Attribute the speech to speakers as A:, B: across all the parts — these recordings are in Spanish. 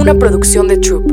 A: una producción de Troop.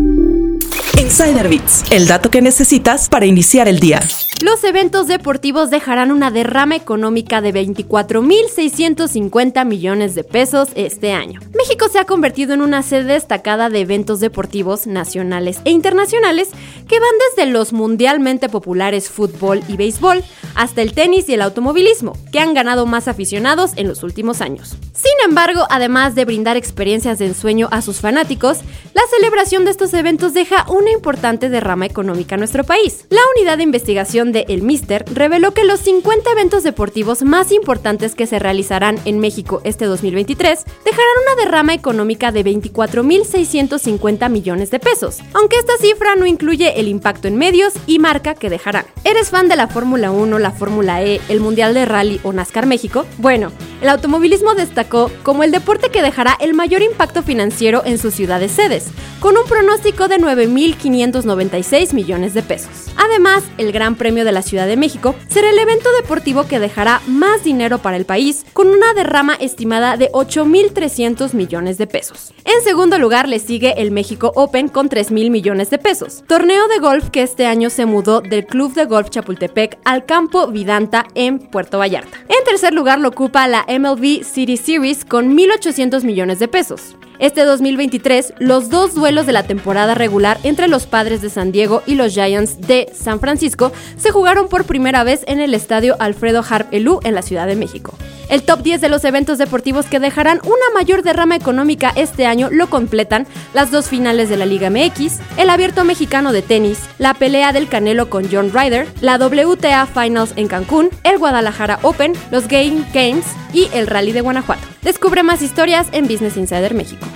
B: Insider Bits, el dato que necesitas para iniciar el día.
C: Los eventos deportivos dejarán una derrama económica de 24.650 millones de pesos este año. México se ha convertido en una sede destacada de eventos deportivos nacionales e internacionales que van desde los mundialmente populares fútbol y béisbol hasta el tenis y el automovilismo, que han ganado más aficionados en los últimos años. Sin embargo, además de brindar experiencias de ensueño a sus fanáticos, la celebración de estos eventos deja una importante derrama económica a nuestro país. La unidad de investigación de El Mister reveló que los 50 eventos deportivos más importantes que se realizarán en México este 2023 dejarán una derrama económica de 24.650 millones de pesos, aunque esta cifra no incluye el impacto en medios y marca que dejarán. ¿Eres fan de la Fórmula 1, la Fórmula E, el Mundial de Rally o NASCAR México? Bueno, el automovilismo destacó como el deporte que dejará el mayor impacto financiero en sus ciudades sedes, con un pronóstico de 9.596 millones de pesos. Además, el Gran Premio de la Ciudad de México será el evento deportivo que dejará más dinero para el país, con una derrama estimada de 8.300 millones de pesos. En segundo lugar le sigue el México Open con 3.000 millones de pesos, torneo de golf que este año se mudó del Club de Golf Chapultepec al Campo Vidanta en Puerto Vallarta. En tercer lugar lo ocupa la MLB City Series con 1.800 millones de pesos. Este 2023, los dos duelos de la temporada regular entre los Padres de San Diego y los Giants de San Francisco se jugaron por primera vez en el estadio Alfredo Harp Elú en la Ciudad de México. El top 10 de los eventos deportivos que dejarán una mayor derrama económica este año lo completan las dos finales de la Liga MX, el Abierto Mexicano de Tenis, la pelea del Canelo con John Ryder, la WTA Finals en Cancún, el Guadalajara Open, los Game Games y el Rally de Guanajuato. Descubre más historias en Business Insider México.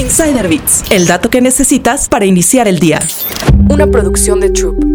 B: Insider Bits, el dato que necesitas para iniciar el día.
A: Una producción de Troop.